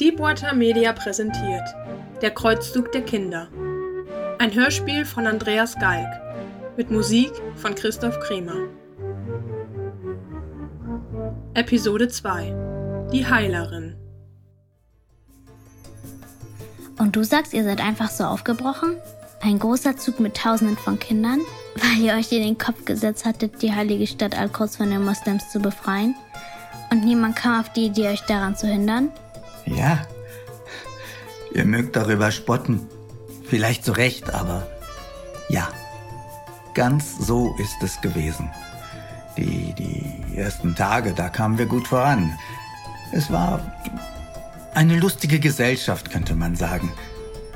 Deepwater Media präsentiert Der Kreuzzug der Kinder. Ein Hörspiel von Andreas Galk mit Musik von Christoph Kremer. Episode 2 Die Heilerin. Und du sagst, ihr seid einfach so aufgebrochen? Ein großer Zug mit Tausenden von Kindern? Weil ihr euch in den Kopf gesetzt hattet, die heilige Stadt Al-Quds von den Moslems zu befreien? Und niemand kam auf die Idee, euch daran zu hindern? Ja. Ihr mögt darüber spotten. Vielleicht zu Recht, aber ja. Ganz so ist es gewesen. Die, die ersten Tage, da kamen wir gut voran. Es war eine lustige Gesellschaft, könnte man sagen.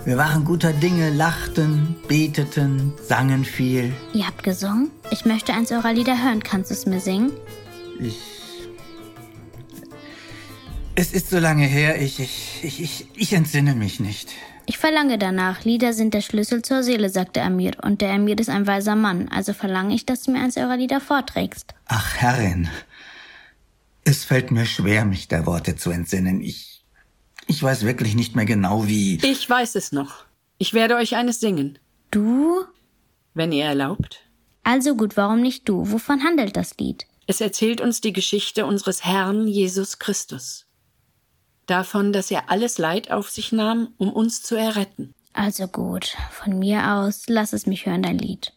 Wir waren guter Dinge, lachten, beteten, sangen viel. Ihr habt gesungen? Ich möchte eins eurer Lieder hören. Kannst du es mir singen? Ich. Es ist so lange her, ich, ich, ich, ich, ich entsinne mich nicht. Ich verlange danach. Lieder sind der Schlüssel zur Seele, sagt der Amir. Und der Amir ist ein weiser Mann. Also verlange ich, dass du mir eins eurer Lieder vorträgst. Ach, Herrin. Es fällt mir schwer, mich der Worte zu entsinnen. Ich. Ich weiß wirklich nicht mehr genau, wie. Ich weiß es noch. Ich werde euch eines singen. Du? Wenn ihr erlaubt. Also gut, warum nicht du? Wovon handelt das Lied? Es erzählt uns die Geschichte unseres Herrn Jesus Christus. Davon, dass er alles Leid auf sich nahm, um uns zu erretten. Also gut, von mir aus, lass es mich hören, dein Lied.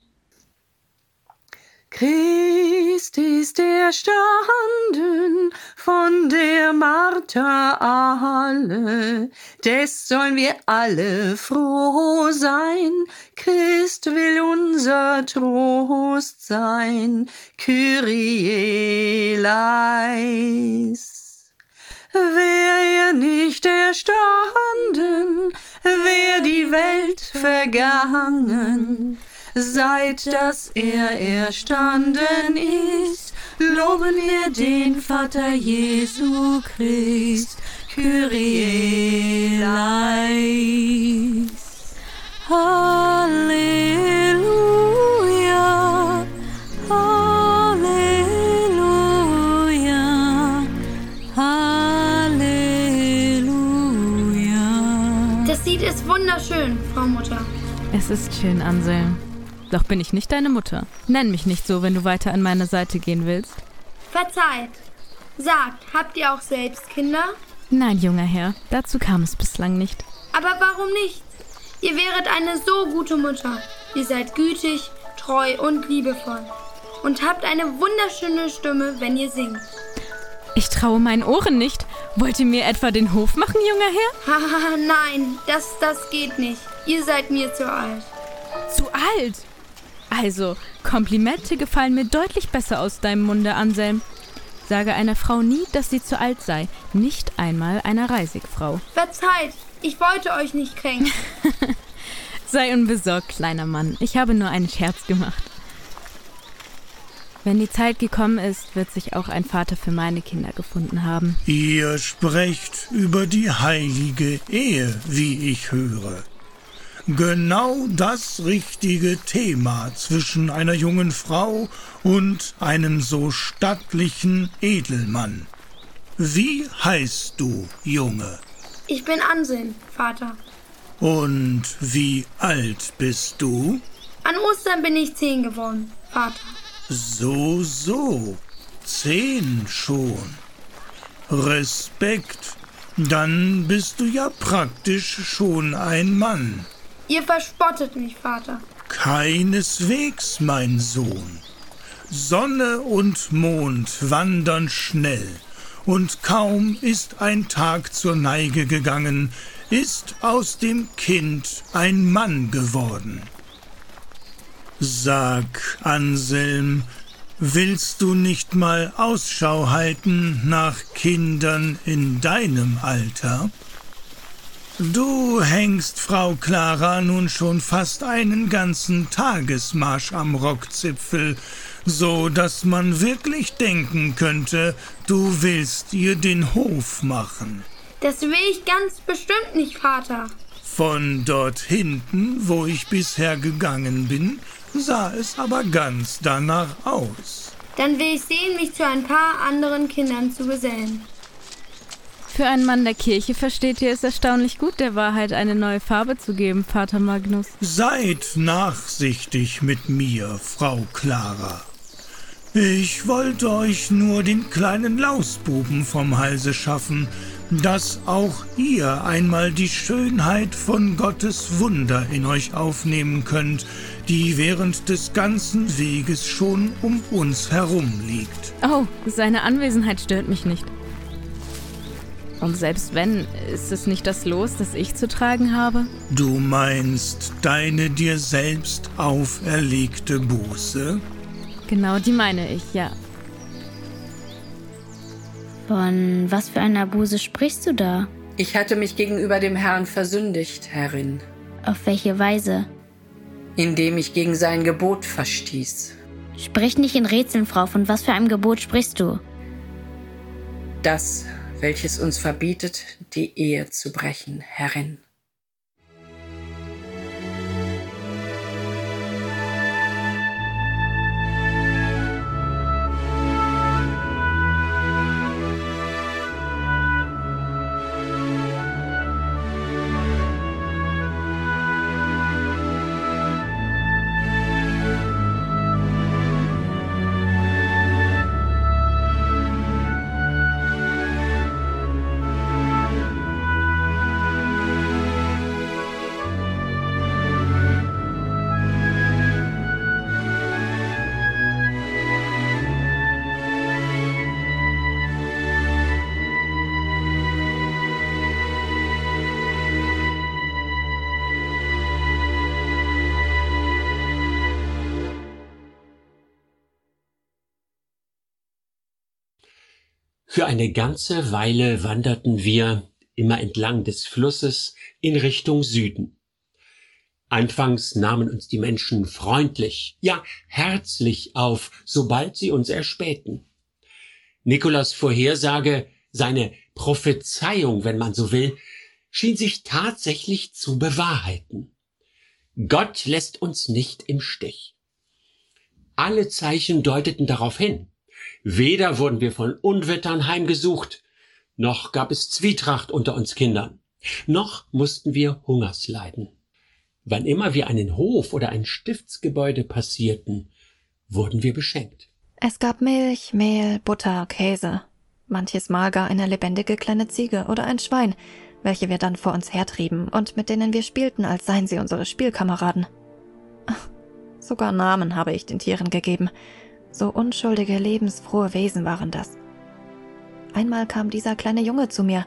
Christ ist erstanden von der Martha alle, des sollen wir alle froh sein. Christ will unser Trost sein, Kyrie leis. Wär er nicht erstanden, wär die Welt vergangen, Seit dass er erstanden ist, loben wir den Vater Jesu Christ, Kyrie Es ist schön, Anselm. Doch bin ich nicht deine Mutter. Nenn mich nicht so, wenn du weiter an meine Seite gehen willst. Verzeiht. Sagt, habt ihr auch selbst Kinder? Nein, junger Herr, dazu kam es bislang nicht. Aber warum nicht? Ihr wäret eine so gute Mutter. Ihr seid gütig, treu und liebevoll. Und habt eine wunderschöne Stimme, wenn ihr singt. Ich traue meinen Ohren nicht. Wollt ihr mir etwa den Hof machen, junger Herr? Haha, nein, das, das geht nicht. Ihr seid mir zu alt. Zu alt? Also, Komplimente gefallen mir deutlich besser aus deinem Munde, Anselm. Sage einer Frau nie, dass sie zu alt sei, nicht einmal einer Reisigfrau. Verzeiht, ich wollte euch nicht kränken. Sei unbesorgt, kleiner Mann. Ich habe nur einen Scherz gemacht. Wenn die Zeit gekommen ist, wird sich auch ein Vater für meine Kinder gefunden haben. Ihr sprecht über die heilige Ehe, wie ich höre. Genau das richtige Thema zwischen einer jungen Frau und einem so stattlichen Edelmann. Wie heißt du, Junge? Ich bin Anselm, Vater. Und wie alt bist du? An Ostern bin ich zehn geworden, Vater. So, so. Zehn schon. Respekt. Dann bist du ja praktisch schon ein Mann. Ihr verspottet mich, Vater. Keineswegs, mein Sohn. Sonne und Mond wandern schnell, und kaum ist ein Tag zur Neige gegangen, ist aus dem Kind ein Mann geworden. Sag, Anselm, willst du nicht mal Ausschau halten nach Kindern in deinem Alter? Du hängst Frau Clara nun schon fast einen ganzen Tagesmarsch am Rockzipfel, so dass man wirklich denken könnte, du willst ihr den Hof machen. Das will ich ganz bestimmt nicht, Vater. Von dort hinten, wo ich bisher gegangen bin, sah es aber ganz danach aus. Dann will ich sehen, mich zu ein paar anderen Kindern zu gesellen. Für einen Mann der Kirche versteht ihr es erstaunlich gut, der Wahrheit eine neue Farbe zu geben, Vater Magnus. Seid nachsichtig mit mir, Frau Clara. Ich wollte euch nur den kleinen Lausbuben vom Halse schaffen, dass auch ihr einmal die Schönheit von Gottes Wunder in euch aufnehmen könnt, die während des ganzen Weges schon um uns herum liegt. Oh, seine Anwesenheit stört mich nicht. Und selbst wenn, ist es nicht das Los, das ich zu tragen habe? Du meinst deine dir selbst auferlegte Buße? Genau die meine ich, ja. Von was für einer Buße sprichst du da? Ich hatte mich gegenüber dem Herrn versündigt, Herrin, Auf welche Weise? indem ich gegen sein Gebot verstieß. Sprich nicht in Rätseln, Frau. Von was für einem Gebot sprichst du? Das, welches uns verbietet, die Ehe zu brechen, Herrin. Für eine ganze Weile wanderten wir immer entlang des Flusses in Richtung Süden. Anfangs nahmen uns die Menschen freundlich, ja herzlich auf, sobald sie uns erspähten. Nikolas Vorhersage, seine Prophezeiung, wenn man so will, schien sich tatsächlich zu bewahrheiten. Gott lässt uns nicht im Stich. Alle Zeichen deuteten darauf hin. Weder wurden wir von Unwettern heimgesucht, noch gab es Zwietracht unter uns Kindern, noch mussten wir Hungersleiden. Wann immer wir einen Hof oder ein Stiftsgebäude passierten, wurden wir beschenkt. Es gab Milch, Mehl, Butter, Käse, manches Mal gar eine lebendige kleine Ziege oder ein Schwein, welche wir dann vor uns hertrieben und mit denen wir spielten, als seien sie unsere Spielkameraden. Sogar Namen habe ich den Tieren gegeben. So unschuldige, lebensfrohe Wesen waren das. Einmal kam dieser kleine Junge zu mir.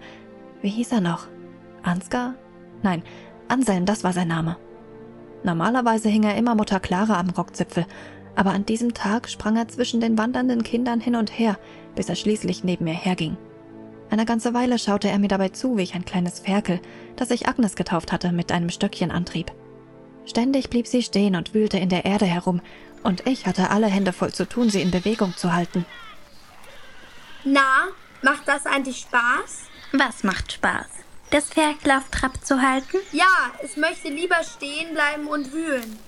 Wie hieß er noch? Ansgar? Nein, Anselm, das war sein Name. Normalerweise hing er immer Mutter Clara am Rockzipfel, aber an diesem Tag sprang er zwischen den wandernden Kindern hin und her, bis er schließlich neben mir herging. Eine ganze Weile schaute er mir dabei zu, wie ich ein kleines Ferkel, das ich Agnes getauft hatte, mit einem Stöckchen antrieb. Ständig blieb sie stehen und wühlte in der Erde herum, und ich hatte alle Hände voll zu tun, sie in Bewegung zu halten. Na, macht das eigentlich Spaß? Was macht Spaß? Das Ferkel auf Trab zu halten? Ja, es möchte lieber stehen bleiben und wühlen.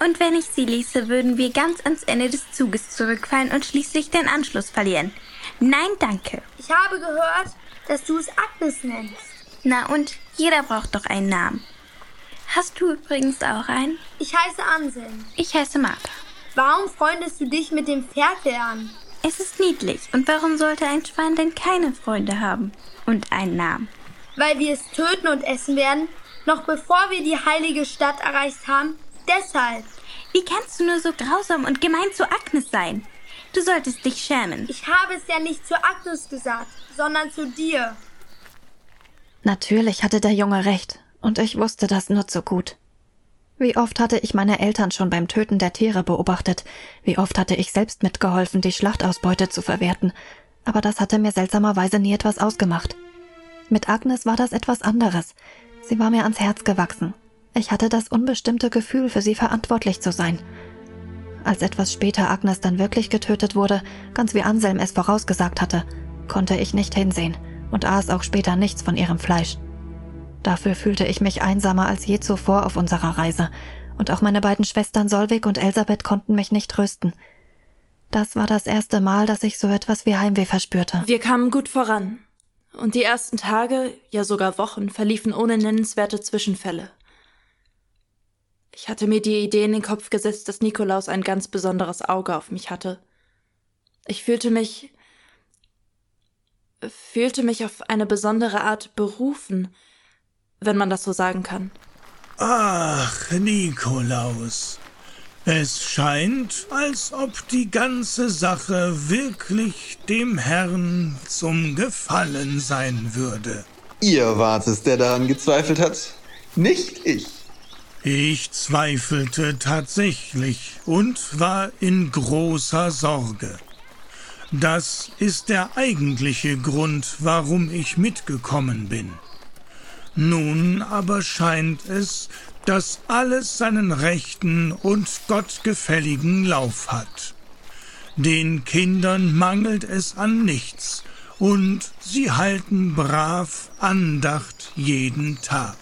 Und wenn ich sie ließe, würden wir ganz ans Ende des Zuges zurückfallen und schließlich den Anschluss verlieren. Nein, danke. Ich habe gehört, dass du es Agnes nennst. Na und jeder braucht doch einen Namen. Hast du übrigens auch einen? Ich heiße Anselm. Ich heiße Martha. Warum freundest du dich mit dem Ferkel an? Es ist niedlich. Und warum sollte ein Schwein denn keine Freunde haben? Und einen Namen? Weil wir es töten und essen werden, noch bevor wir die heilige Stadt erreicht haben. Deshalb. Wie kannst du nur so grausam und gemein zu Agnes sein? Du solltest dich schämen. Ich habe es ja nicht zu Agnes gesagt, sondern zu dir. Natürlich hatte der Junge recht, und ich wusste das nur zu gut. Wie oft hatte ich meine Eltern schon beim Töten der Tiere beobachtet, wie oft hatte ich selbst mitgeholfen, die Schlachtausbeute zu verwerten, aber das hatte mir seltsamerweise nie etwas ausgemacht. Mit Agnes war das etwas anderes. Sie war mir ans Herz gewachsen. Ich hatte das unbestimmte Gefühl, für sie verantwortlich zu sein. Als etwas später Agnes dann wirklich getötet wurde, ganz wie Anselm es vorausgesagt hatte, konnte ich nicht hinsehen und aß auch später nichts von ihrem Fleisch. Dafür fühlte ich mich einsamer als je zuvor auf unserer Reise, und auch meine beiden Schwestern Solvig und Elisabeth konnten mich nicht trösten. Das war das erste Mal, dass ich so etwas wie Heimweh verspürte. Wir kamen gut voran. Und die ersten Tage, ja sogar Wochen, verliefen ohne nennenswerte Zwischenfälle. Ich hatte mir die Idee in den Kopf gesetzt, dass Nikolaus ein ganz besonderes Auge auf mich hatte. Ich fühlte mich fühlte mich auf eine besondere Art berufen, wenn man das so sagen kann. Ach, Nikolaus. Es scheint, als ob die ganze Sache wirklich dem Herrn zum Gefallen sein würde. Ihr wart es, der daran gezweifelt hat, nicht ich. Ich zweifelte tatsächlich und war in großer Sorge. Das ist der eigentliche Grund, warum ich mitgekommen bin. Nun aber scheint es, dass alles seinen rechten und gottgefälligen Lauf hat. Den Kindern mangelt es an nichts, und sie halten brav Andacht jeden Tag.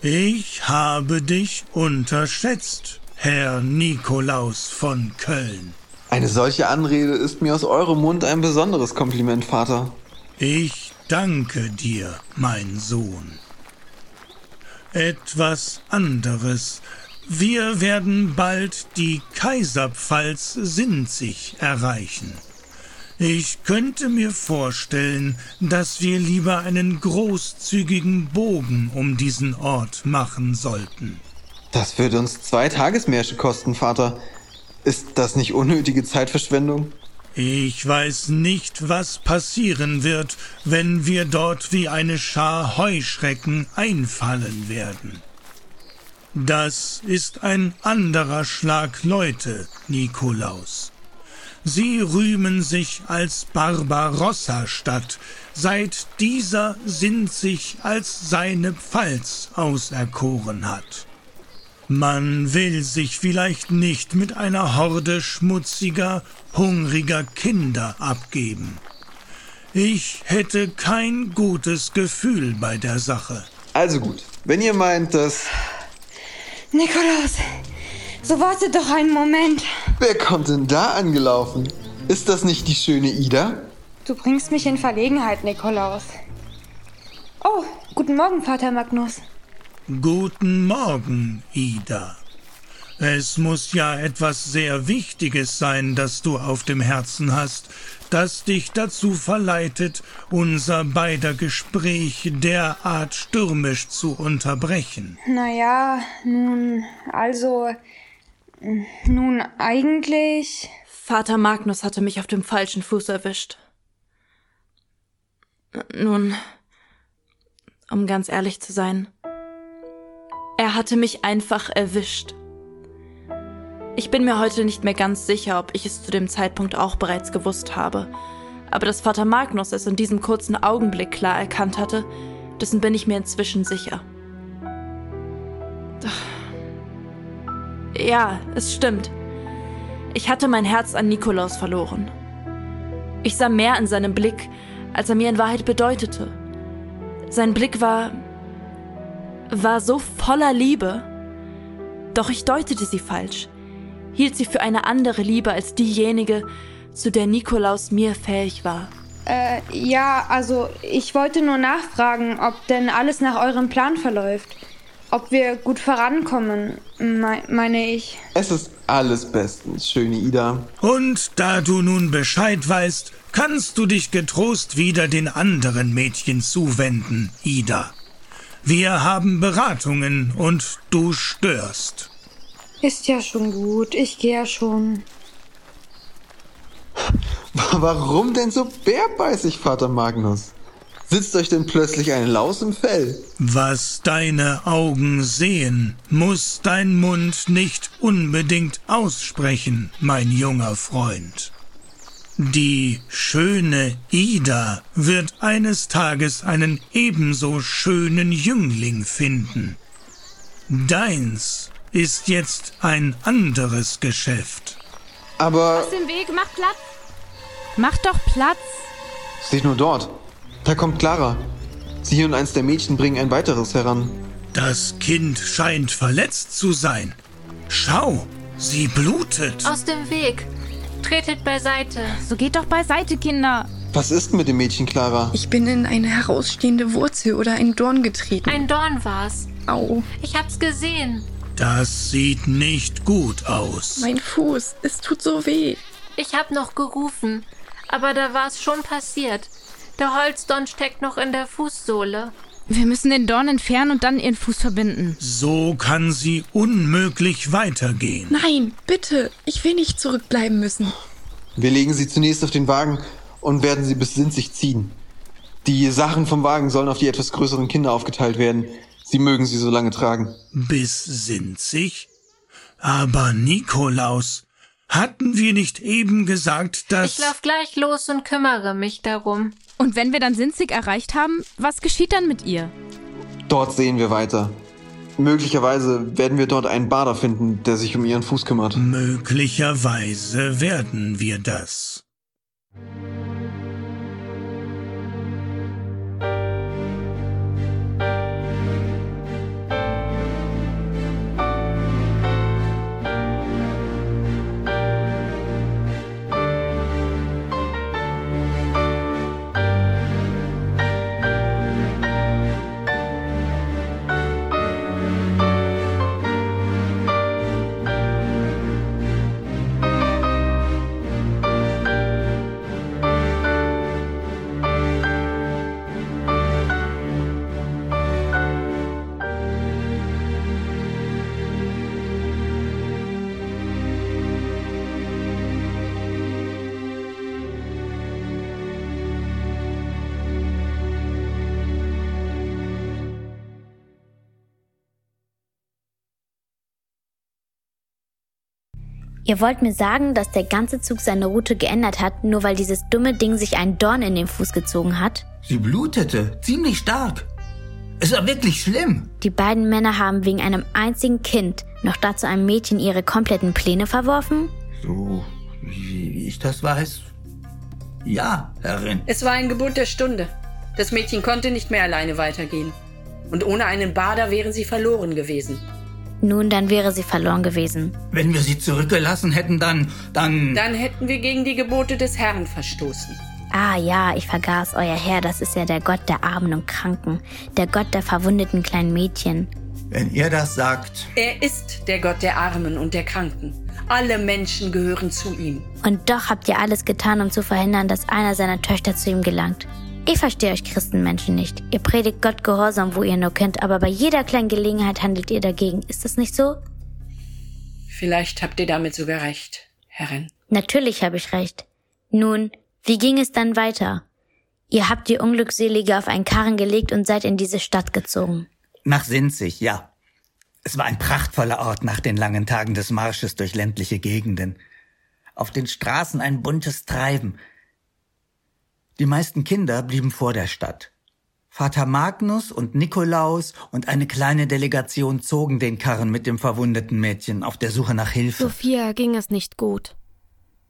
Ich habe dich unterschätzt, Herr Nikolaus von Köln. Eine solche Anrede ist mir aus eurem Mund ein besonderes Kompliment, Vater. Ich danke dir, mein Sohn. Etwas anderes. Wir werden bald die Kaiserpfalz Sinzig erreichen. Ich könnte mir vorstellen, dass wir lieber einen großzügigen Bogen um diesen Ort machen sollten. Das würde uns zwei Tagesmärsche kosten, Vater. Ist das nicht unnötige Zeitverschwendung? Ich weiß nicht, was passieren wird, wenn wir dort wie eine Schar Heuschrecken einfallen werden. Das ist ein anderer Schlag Leute, Nikolaus. Sie rühmen sich als Barbarossa-Stadt, seit dieser Sinn sich als seine Pfalz auserkoren hat. Man will sich vielleicht nicht mit einer Horde schmutziger, hungriger Kinder abgeben. Ich hätte kein gutes Gefühl bei der Sache. Also gut, wenn ihr meint, dass... Nikolaus, so wartet doch einen Moment. Wer kommt denn da angelaufen? Ist das nicht die schöne Ida? Du bringst mich in Verlegenheit, Nikolaus. Oh, guten Morgen, Vater Magnus. Guten Morgen, Ida. Es muss ja etwas sehr Wichtiges sein, das du auf dem Herzen hast, das dich dazu verleitet, unser beider Gespräch derart stürmisch zu unterbrechen. Naja, nun, also. Nun, eigentlich. Vater Magnus hatte mich auf dem falschen Fuß erwischt. Nun, um ganz ehrlich zu sein, hatte mich einfach erwischt. Ich bin mir heute nicht mehr ganz sicher, ob ich es zu dem Zeitpunkt auch bereits gewusst habe. Aber dass Vater Magnus es in diesem kurzen Augenblick klar erkannt hatte, dessen bin ich mir inzwischen sicher. Ja, es stimmt. Ich hatte mein Herz an Nikolaus verloren. Ich sah mehr in seinem Blick, als er mir in Wahrheit bedeutete. Sein Blick war war so voller Liebe. Doch ich deutete sie falsch, hielt sie für eine andere Liebe als diejenige, zu der Nikolaus mir fähig war. Äh, ja, also ich wollte nur nachfragen, ob denn alles nach eurem Plan verläuft. Ob wir gut vorankommen, me meine ich. Es ist alles bestens, schöne Ida. Und da du nun Bescheid weißt, kannst du dich getrost wieder den anderen Mädchen zuwenden, Ida. Wir haben Beratungen und du störst. Ist ja schon gut, ich gehe ja schon. Warum denn so bärbeißig, Vater Magnus? Sitzt euch denn plötzlich ein Laus im Fell? Was deine Augen sehen, muss dein Mund nicht unbedingt aussprechen, mein junger Freund. Die schöne Ida wird eines Tages einen ebenso schönen Jüngling finden. Deins ist jetzt ein anderes Geschäft. Aber. Aus dem Weg, mach Platz! Mach doch Platz! Steht nur dort. Da kommt Clara. Sie und eins der Mädchen bringen ein weiteres heran. Das Kind scheint verletzt zu sein. Schau, sie blutet. Aus dem Weg. Tretet beiseite. So geht doch beiseite, Kinder. Was ist mit dem Mädchen, Clara? Ich bin in eine herausstehende Wurzel oder ein Dorn getreten. Ein Dorn war's. Au. Ich hab's gesehen. Das sieht nicht gut aus. Mein Fuß, es tut so weh. Ich hab noch gerufen, aber da war's schon passiert. Der Holzdorn steckt noch in der Fußsohle. Wir müssen den Dorn entfernen und dann ihren Fuß verbinden. So kann sie unmöglich weitergehen. Nein, bitte. Ich will nicht zurückbleiben müssen. Wir legen sie zunächst auf den Wagen und werden sie bis Sinzig ziehen. Die Sachen vom Wagen sollen auf die etwas größeren Kinder aufgeteilt werden. Sie mögen sie so lange tragen. Bis Sinzig? Aber Nikolaus, hatten wir nicht eben gesagt, dass... Ich lauf gleich los und kümmere mich darum. Und wenn wir dann Sinzig erreicht haben, was geschieht dann mit ihr? Dort sehen wir weiter. Möglicherweise werden wir dort einen Bader finden, der sich um ihren Fuß kümmert. Möglicherweise werden wir das. Ihr wollt mir sagen, dass der ganze Zug seine Route geändert hat, nur weil dieses dumme Ding sich einen Dorn in den Fuß gezogen hat? Sie blutete, ziemlich stark. Es war wirklich schlimm. Die beiden Männer haben wegen einem einzigen Kind, noch dazu einem Mädchen, ihre kompletten Pläne verworfen? So, wie, wie ich das weiß. Ja, Herrin. Es war ein Gebot der Stunde. Das Mädchen konnte nicht mehr alleine weitergehen. Und ohne einen Bader wären sie verloren gewesen. Nun, dann wäre sie verloren gewesen. Wenn wir sie zurückgelassen hätten, dann, dann... Dann hätten wir gegen die Gebote des Herrn verstoßen. Ah ja, ich vergaß, euer Herr, das ist ja der Gott der Armen und Kranken, der Gott der verwundeten kleinen Mädchen. Wenn ihr das sagt. Er ist der Gott der Armen und der Kranken. Alle Menschen gehören zu ihm. Und doch habt ihr alles getan, um zu verhindern, dass einer seiner Töchter zu ihm gelangt. Ich verstehe euch Christenmenschen nicht. Ihr predigt Gott Gehorsam, wo ihr nur könnt, aber bei jeder kleinen Gelegenheit handelt ihr dagegen. Ist das nicht so? Vielleicht habt ihr damit sogar recht, Herrin. Natürlich habe ich recht. Nun, wie ging es dann weiter? Ihr habt die Unglückselige auf einen Karren gelegt und seid in diese Stadt gezogen. Nach Sinzig, ja. Es war ein prachtvoller Ort nach den langen Tagen des Marsches durch ländliche Gegenden. Auf den Straßen ein buntes Treiben. Die meisten Kinder blieben vor der Stadt. Vater Magnus und Nikolaus und eine kleine Delegation zogen den Karren mit dem verwundeten Mädchen auf der Suche nach Hilfe. Sophia ging es nicht gut.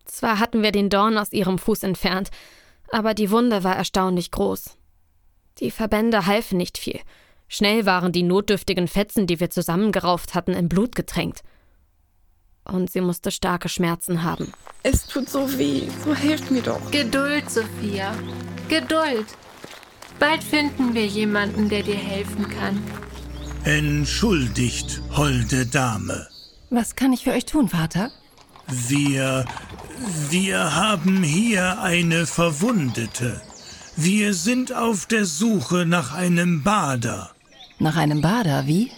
Zwar hatten wir den Dorn aus ihrem Fuß entfernt, aber die Wunde war erstaunlich groß. Die Verbände halfen nicht viel. Schnell waren die notdürftigen Fetzen, die wir zusammengerauft hatten, in Blut getränkt. Und sie musste starke Schmerzen haben. Es tut so weh, so helft mir doch. Geduld, Sophia. Geduld. Bald finden wir jemanden, der dir helfen kann. Entschuldigt, holde Dame. Was kann ich für euch tun, Vater? Wir. Wir haben hier eine Verwundete. Wir sind auf der Suche nach einem Bader. Nach einem Bader, wie?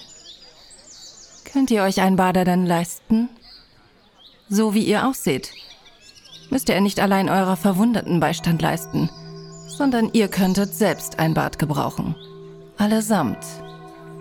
Könnt ihr euch einen Bader denn leisten? So wie ihr ausseht, müsst ihr nicht allein eurer Verwundeten Beistand leisten, sondern ihr könntet selbst ein Bad gebrauchen. Allesamt.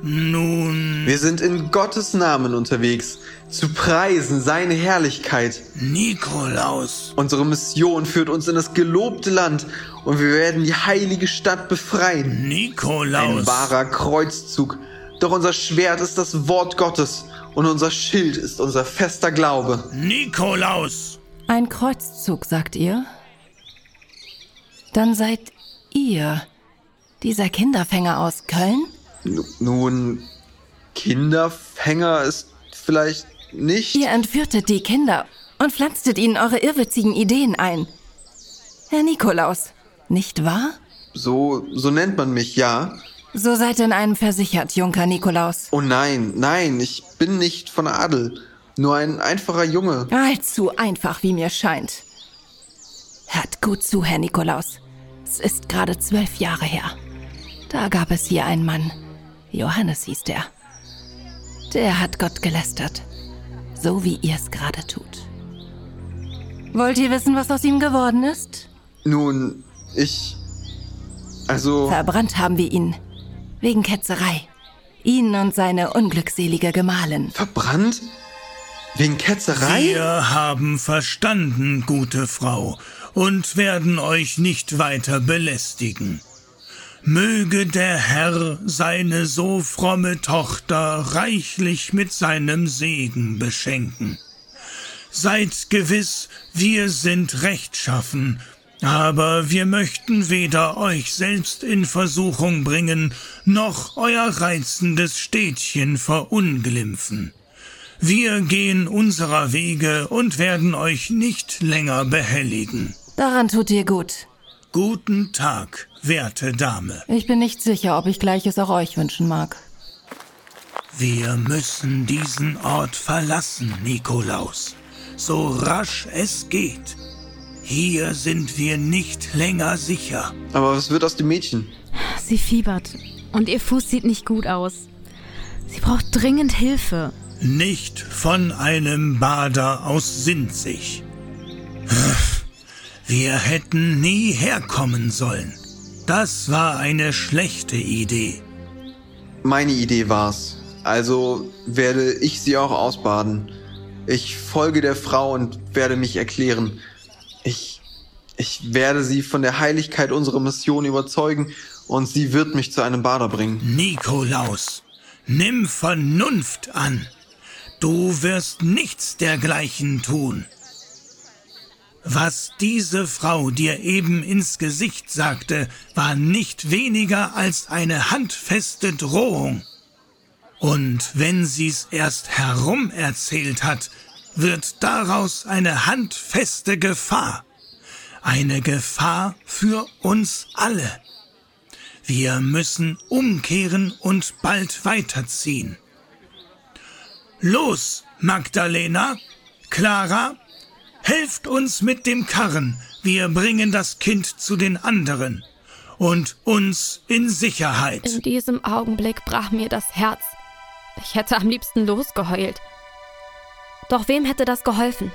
Nun. Wir sind in Gottes Namen unterwegs, zu preisen seine Herrlichkeit. Nikolaus. Unsere Mission führt uns in das gelobte Land und wir werden die heilige Stadt befreien. Nikolaus. Ein wahrer Kreuzzug. Doch unser Schwert ist das Wort Gottes und unser Schild ist unser fester Glaube. Nikolaus. Ein Kreuzzug, sagt ihr? Dann seid ihr dieser Kinderfänger aus Köln? Nun, Kinderfänger ist vielleicht nicht. Ihr entführtet die Kinder und pflanztet ihnen eure irrwitzigen Ideen ein. Herr Nikolaus, Nicht wahr? So, so nennt man mich, ja. So seid in einem versichert, Junker Nikolaus. Oh nein, nein, ich bin nicht von Adel. Nur ein einfacher Junge. Allzu einfach, wie mir scheint. Hört gut zu, Herr Nikolaus. Es ist gerade zwölf Jahre her. Da gab es hier einen Mann. Johannes hieß der. Der hat Gott gelästert. So wie ihr es gerade tut. Wollt ihr wissen, was aus ihm geworden ist? Nun, ich. Also. Verbrannt haben wir ihn. Wegen Ketzerei. Ihn und seine unglückselige Gemahlin. Verbrannt? Wegen Ketzerei? Wir haben verstanden, gute Frau, und werden euch nicht weiter belästigen. Möge der Herr seine so fromme Tochter reichlich mit seinem Segen beschenken. Seid gewiss, wir sind rechtschaffen, aber wir möchten weder euch selbst in Versuchung bringen, noch euer reizendes Städtchen verunglimpfen. Wir gehen unserer Wege und werden euch nicht länger behelligen. Daran tut ihr gut. Guten Tag, werte Dame. Ich bin nicht sicher, ob ich Gleiches auch euch wünschen mag. Wir müssen diesen Ort verlassen, Nikolaus. So rasch es geht. Hier sind wir nicht länger sicher. Aber was wird aus dem Mädchen? Sie fiebert. Und ihr Fuß sieht nicht gut aus. Sie braucht dringend Hilfe. Nicht von einem Bader aus Sinzig. Wir hätten nie herkommen sollen. Das war eine schlechte Idee. Meine Idee war's. Also werde ich sie auch ausbaden. Ich folge der Frau und werde mich erklären. Ich, ich werde sie von der Heiligkeit unserer Mission überzeugen und sie wird mich zu einem Bader bringen. Nikolaus, nimm Vernunft an. Du wirst nichts dergleichen tun. Was diese Frau dir eben ins Gesicht sagte, war nicht weniger als eine handfeste Drohung. Und wenn sie's erst herum erzählt hat, wird daraus eine handfeste Gefahr. Eine Gefahr für uns alle. Wir müssen umkehren und bald weiterziehen. Los, Magdalena, Clara, helft uns mit dem Karren. Wir bringen das Kind zu den anderen und uns in Sicherheit. In diesem Augenblick brach mir das Herz. Ich hätte am liebsten losgeheult. Doch wem hätte das geholfen?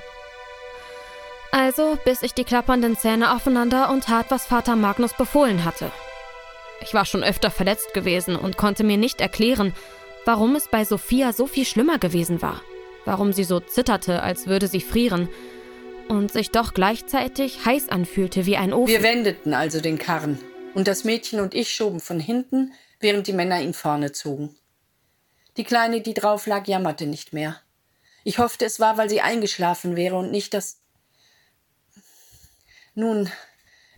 Also biss ich die klappernden Zähne aufeinander und tat, was Vater Magnus befohlen hatte. Ich war schon öfter verletzt gewesen und konnte mir nicht erklären, warum es bei Sophia so viel schlimmer gewesen war. Warum sie so zitterte, als würde sie frieren. Und sich doch gleichzeitig heiß anfühlte wie ein Ofen. Wir wendeten also den Karren. Und das Mädchen und ich schoben von hinten, während die Männer ihn vorne zogen. Die Kleine, die drauf lag, jammerte nicht mehr. Ich hoffte, es war, weil sie eingeschlafen wäre und nicht, dass. Nun,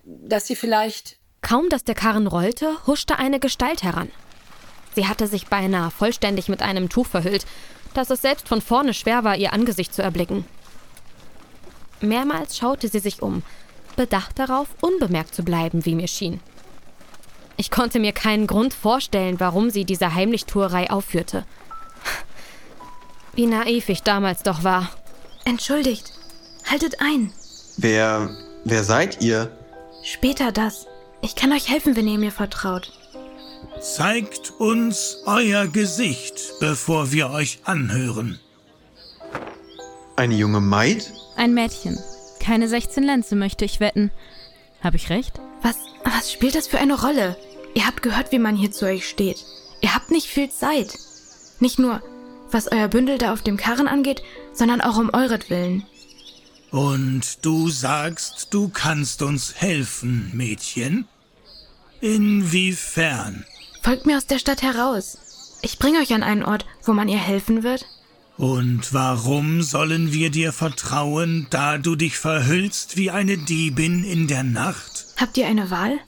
dass sie vielleicht. Kaum, dass der Karren rollte, huschte eine Gestalt heran. Sie hatte sich beinahe vollständig mit einem Tuch verhüllt, dass es selbst von vorne schwer war, ihr Angesicht zu erblicken. Mehrmals schaute sie sich um, bedacht darauf, unbemerkt zu bleiben, wie mir schien. Ich konnte mir keinen Grund vorstellen, warum sie diese Heimlichtuerei aufführte. Wie naiv ich damals doch war. Entschuldigt. Haltet ein. Wer. wer seid ihr? Später das. Ich kann euch helfen, wenn ihr mir vertraut. Zeigt uns euer Gesicht, bevor wir euch anhören. Eine junge Maid? Ein Mädchen. Keine 16 Lenze, möchte ich wetten. Hab ich recht? Was, was spielt das für eine Rolle? Ihr habt gehört, wie man hier zu euch steht. Ihr habt nicht viel Zeit. Nicht nur, was euer Bündel da auf dem Karren angeht, sondern auch um euretwillen. Und du sagst, du kannst uns helfen, Mädchen? Inwiefern? Folgt mir aus der Stadt heraus. Ich bringe euch an einen Ort, wo man ihr helfen wird. Und warum sollen wir dir vertrauen, da du dich verhüllst wie eine Diebin in der Nacht? Habt ihr eine Wahl?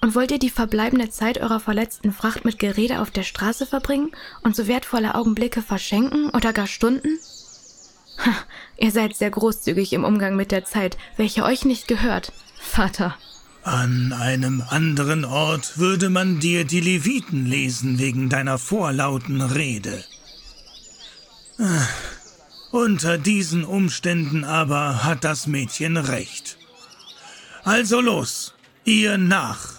Und wollt ihr die verbleibende Zeit eurer verletzten Fracht mit Gerede auf der Straße verbringen und so wertvolle Augenblicke verschenken oder gar Stunden? Ha, ihr seid sehr großzügig im Umgang mit der Zeit, welche euch nicht gehört, Vater. An einem anderen Ort würde man dir die Leviten lesen wegen deiner vorlauten Rede. Ah, Unter diesen Umständen aber hat das Mädchen recht. Also los, ihr nach.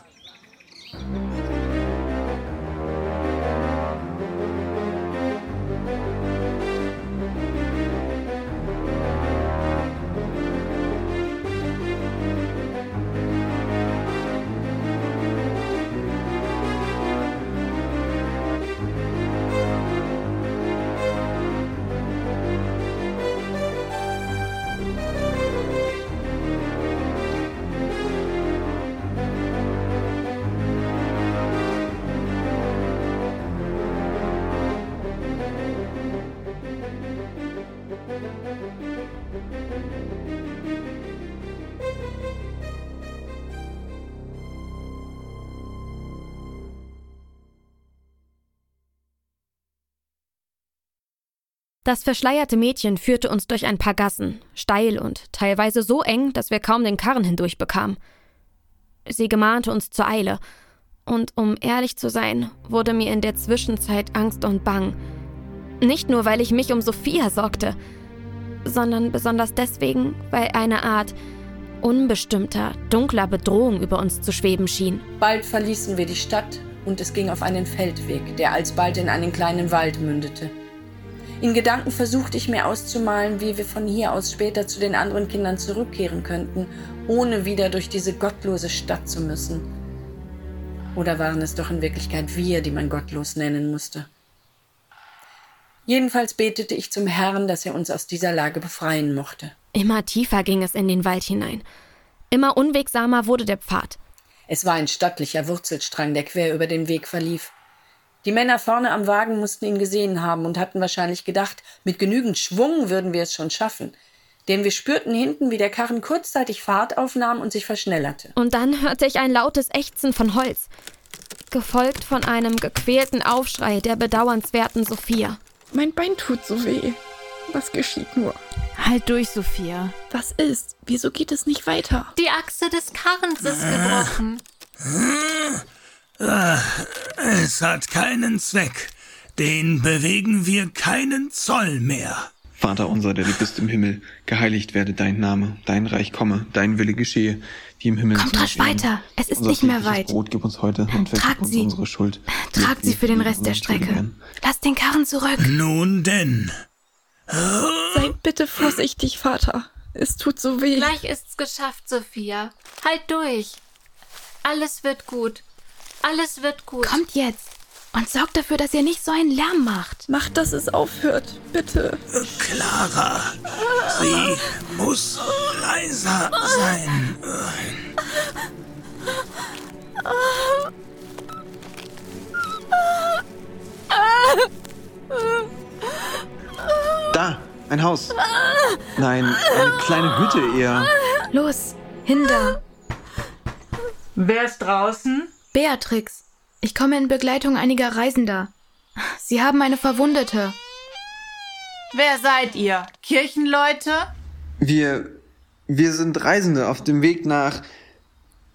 Das verschleierte Mädchen führte uns durch ein paar Gassen, steil und teilweise so eng, dass wir kaum den Karren hindurch bekamen. Sie gemahnte uns zur Eile, und um ehrlich zu sein, wurde mir in der Zwischenzeit Angst und Bang. Nicht nur, weil ich mich um Sophia sorgte, sondern besonders deswegen, weil eine Art unbestimmter, dunkler Bedrohung über uns zu schweben schien. Bald verließen wir die Stadt und es ging auf einen Feldweg, der alsbald in einen kleinen Wald mündete. In Gedanken versuchte ich mir auszumalen, wie wir von hier aus später zu den anderen Kindern zurückkehren könnten, ohne wieder durch diese gottlose Stadt zu müssen. Oder waren es doch in Wirklichkeit wir, die man gottlos nennen musste? Jedenfalls betete ich zum Herrn, dass er uns aus dieser Lage befreien mochte. Immer tiefer ging es in den Wald hinein. Immer unwegsamer wurde der Pfad. Es war ein stattlicher Wurzelstrang, der quer über den Weg verlief. Die Männer vorne am Wagen mussten ihn gesehen haben und hatten wahrscheinlich gedacht, mit genügend Schwung würden wir es schon schaffen. Denn wir spürten hinten, wie der Karren kurzzeitig Fahrt aufnahm und sich verschnellerte. Und dann hörte ich ein lautes Ächzen von Holz, gefolgt von einem gequälten Aufschrei der bedauernswerten Sophia. Mein Bein tut so weh. Was geschieht nur? Halt durch, Sophia. Was ist? Wieso geht es nicht weiter? Die Achse des Karrens ist gebrochen. Es hat keinen Zweck. Den bewegen wir keinen Zoll mehr. Vater unser, der du bist im Himmel, geheiligt werde dein Name, dein Reich komme, dein Wille geschehe, wie im Himmel. Kommt so auf rasch Erden. weiter. Es ist Unser nicht mehr weit. Brot gib uns heute und Tragt uns sie. unsere Schuld. Tragt sie für den Rest der Strecke. Lass den Karren zurück. Nun denn. Sei bitte vorsichtig, Vater. Es tut so weh. Gleich ist's geschafft, Sophia. Halt durch. Alles wird gut. Alles wird gut. Kommt jetzt und sorgt dafür, dass ihr nicht so einen Lärm macht. Macht, dass es aufhört. Bitte. Clara, sie muss leiser sein. Da, ein Haus. Nein, eine kleine Hütte eher. Los, hinter. Wer ist draußen? Beatrix, ich komme in Begleitung einiger Reisender. Sie haben eine Verwundete. Wer seid ihr? Kirchenleute? Wir, wir sind Reisende auf dem Weg nach,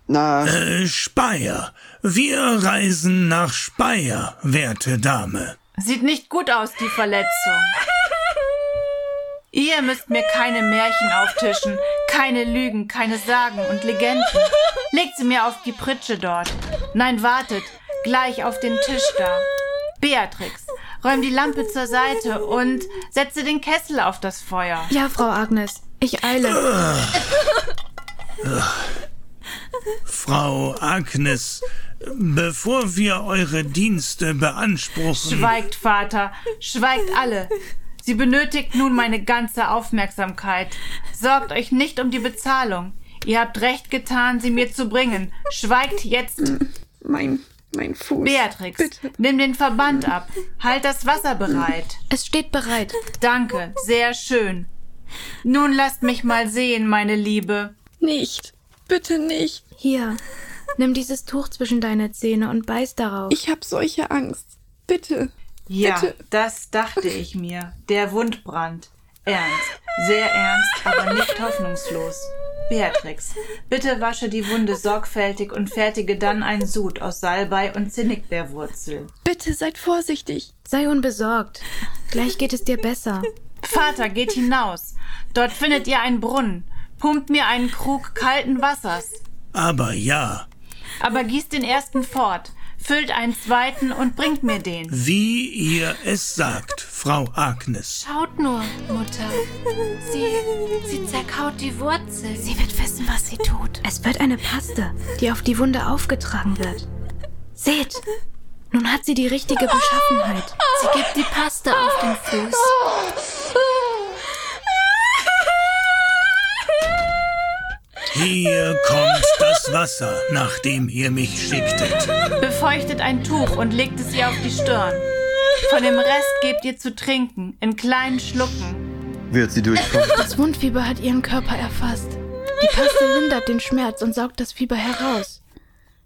nach... Äh, Speyer. Wir reisen nach Speyer, werte Dame. Sieht nicht gut aus, die Verletzung. Ihr müsst mir keine Märchen auftischen, keine Lügen, keine Sagen und Legenden. Legt sie mir auf die Pritsche dort. Nein, wartet, gleich auf den Tisch da. Beatrix, räum die Lampe zur Seite und setze den Kessel auf das Feuer. Ja, Frau Agnes, ich eile. Frau Agnes, bevor wir eure Dienste beanspruchen. Schweigt, Vater, schweigt alle. Sie benötigt nun meine ganze Aufmerksamkeit. Sorgt euch nicht um die Bezahlung. Ihr habt recht getan, sie mir zu bringen. Schweigt jetzt. Mein, mein Fuß. Beatrix, nimm den Verband ab. Halt das Wasser bereit. Es steht bereit. Danke, sehr schön. Nun lasst mich mal sehen, meine Liebe. Nicht. Bitte nicht. Hier, nimm dieses Tuch zwischen deine Zähne und beiß darauf. Ich habe solche Angst. Bitte. Ja, Bitte. das dachte ich mir. Der Wundbrand. Ernst, sehr ernst, aber nicht hoffnungslos. Beatrix, bitte wasche die Wunde sorgfältig und fertige dann ein Sud aus Salbei und Zinnigbeerwurzel. Bitte seid vorsichtig. Sei unbesorgt. Gleich geht es dir besser. Vater, geht hinaus. Dort findet ihr einen Brunnen. Pumpt mir einen Krug kalten Wassers. Aber ja. Aber gießt den ersten fort, füllt einen zweiten und bringt mir den. Wie ihr es sagt, Frau Agnes. Schaut nur, Mutter. Sie, sie zerkaut die Wurzel. Sie wird wissen, was sie tut. Es wird eine Paste, die auf die Wunde aufgetragen wird. Seht, nun hat sie die richtige Beschaffenheit. Sie gibt die Paste auf den Fuß. Hier kommt das Wasser, nachdem ihr mich schicktet. Befeuchtet ein Tuch und legt es ihr auf die Stirn. Von dem Rest gebt ihr zu trinken, in kleinen Schlucken. Wird sie durchkommen? Das Wundfieber hat ihren Körper erfasst. Die Paste lindert den Schmerz und saugt das Fieber heraus.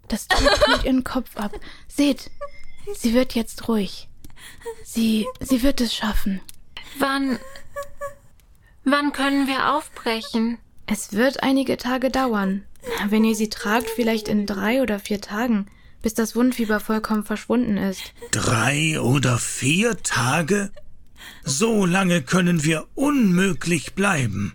Das Tuch kühlt ihren Kopf ab. Seht, sie wird jetzt ruhig. Sie, sie wird es schaffen. Wann, wann können wir aufbrechen? Es wird einige Tage dauern. Wenn ihr sie tragt, vielleicht in drei oder vier Tagen, bis das Wundfieber vollkommen verschwunden ist. Drei oder vier Tage? So lange können wir unmöglich bleiben.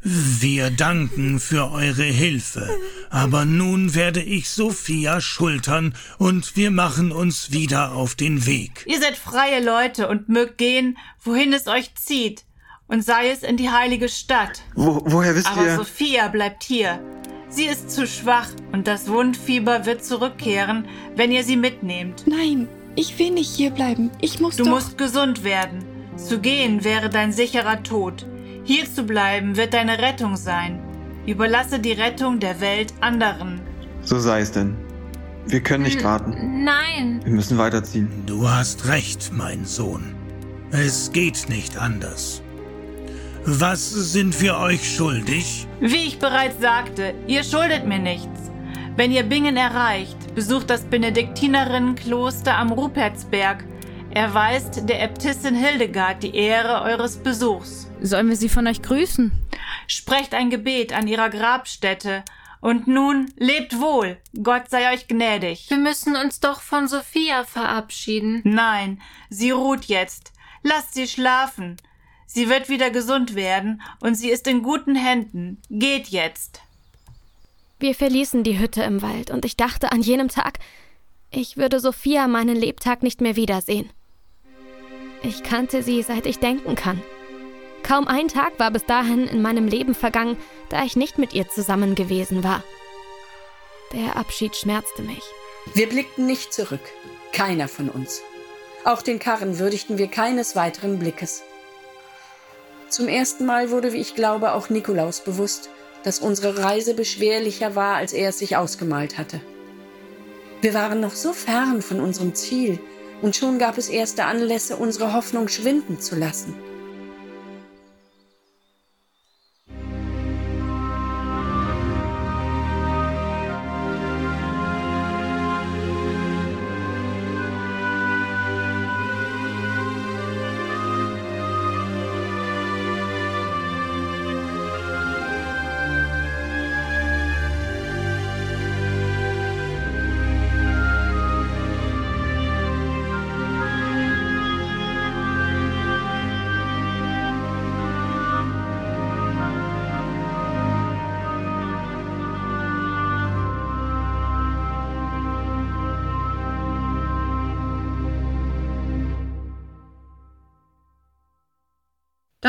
Wir danken für eure Hilfe, aber nun werde ich Sophia schultern und wir machen uns wieder auf den Weg. Ihr seid freie Leute und mögt gehen, wohin es euch zieht, und sei es in die heilige Stadt. Wo, woher wisst Aber ihr? Sophia bleibt hier. Sie ist zu schwach und das Wundfieber wird zurückkehren, wenn ihr sie mitnehmt. Nein, ich will nicht hier bleiben. Ich muss Du doch... musst gesund werden. Zu gehen wäre dein sicherer Tod. Hier zu bleiben wird deine Rettung sein. Überlasse die Rettung der Welt anderen. So sei es denn. Wir können nicht warten. Nein. Wir müssen weiterziehen. Du hast recht, mein Sohn. Es geht nicht anders. Was sind wir euch schuldig? Wie ich bereits sagte, ihr schuldet mir nichts. Wenn ihr Bingen erreicht, besucht das Benediktinerinnenkloster am Rupertsberg. Erweist der Äbtissin Hildegard die Ehre eures Besuchs. Sollen wir sie von euch grüßen? Sprecht ein Gebet an ihrer Grabstätte. Und nun lebt wohl. Gott sei euch gnädig. Wir müssen uns doch von Sophia verabschieden. Nein, sie ruht jetzt. Lasst sie schlafen. Sie wird wieder gesund werden und sie ist in guten Händen. Geht jetzt. Wir verließen die Hütte im Wald und ich dachte an jenem Tag, ich würde Sophia meinen Lebtag nicht mehr wiedersehen. Ich kannte sie, seit ich denken kann. Kaum ein Tag war bis dahin in meinem Leben vergangen, da ich nicht mit ihr zusammen gewesen war. Der Abschied schmerzte mich. Wir blickten nicht zurück. Keiner von uns. Auch den Karren würdigten wir keines weiteren Blickes. Zum ersten Mal wurde, wie ich glaube, auch Nikolaus bewusst, dass unsere Reise beschwerlicher war, als er es sich ausgemalt hatte. Wir waren noch so fern von unserem Ziel, und schon gab es erste Anlässe, unsere Hoffnung schwinden zu lassen.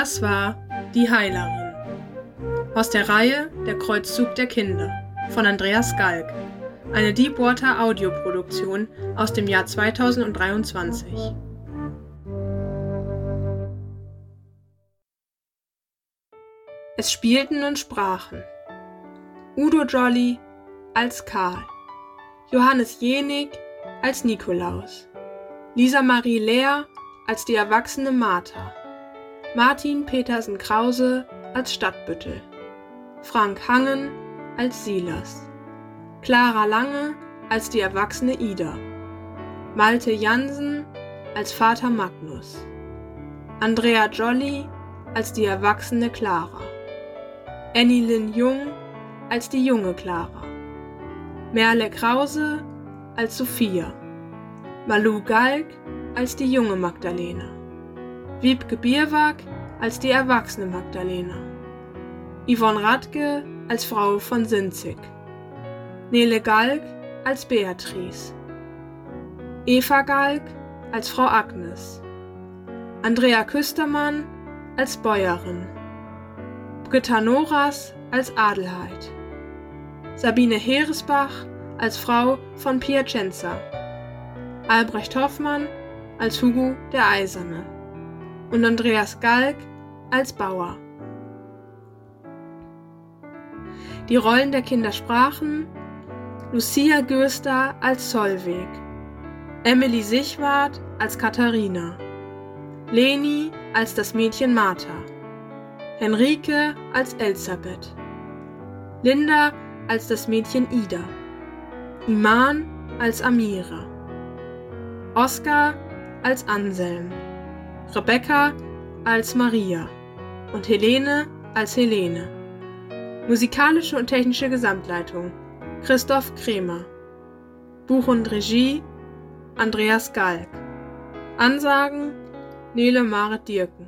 Das war Die Heilerin. Aus der Reihe Der Kreuzzug der Kinder von Andreas Galk. Eine Deepwater Audioproduktion aus dem Jahr 2023. Es spielten und sprachen Udo Jolly als Karl, Johannes Jenig als Nikolaus, Lisa Marie Lehr als die erwachsene Martha, Martin Petersen Krause als Stadtbüttel, Frank Hangen als Silas, Clara Lange als die erwachsene Ida, Malte Jansen als Vater Magnus, Andrea Jolly als die erwachsene Clara, Annie Lynn Jung als die junge Clara, Merle Krause als Sophia, Malu Galk als die junge Magdalena, Wiebke Bierwag als die erwachsene Magdalena, Yvonne Radke als Frau von Sinzig, Nele Galk als Beatrice, Eva Galk als Frau Agnes, Andrea Küstermann als Bäuerin, Britta Noras als Adelheid, Sabine Heeresbach als Frau von Piacenza, Albrecht Hoffmann als Hugo der Eiserne und Andreas Galk als Bauer. Die Rollen der Kinder sprachen Lucia Gürster als Zollweg, Emily Sichwart als Katharina, Leni als das Mädchen Martha, Henrike als Elisabeth, Linda als das Mädchen Ida, Iman als Amira, Oskar als Anselm, Rebecca als Maria und Helene als Helene. Musikalische und technische Gesamtleitung Christoph Kremer. Buch und Regie Andreas Galk. Ansagen Nele Marit Dirken.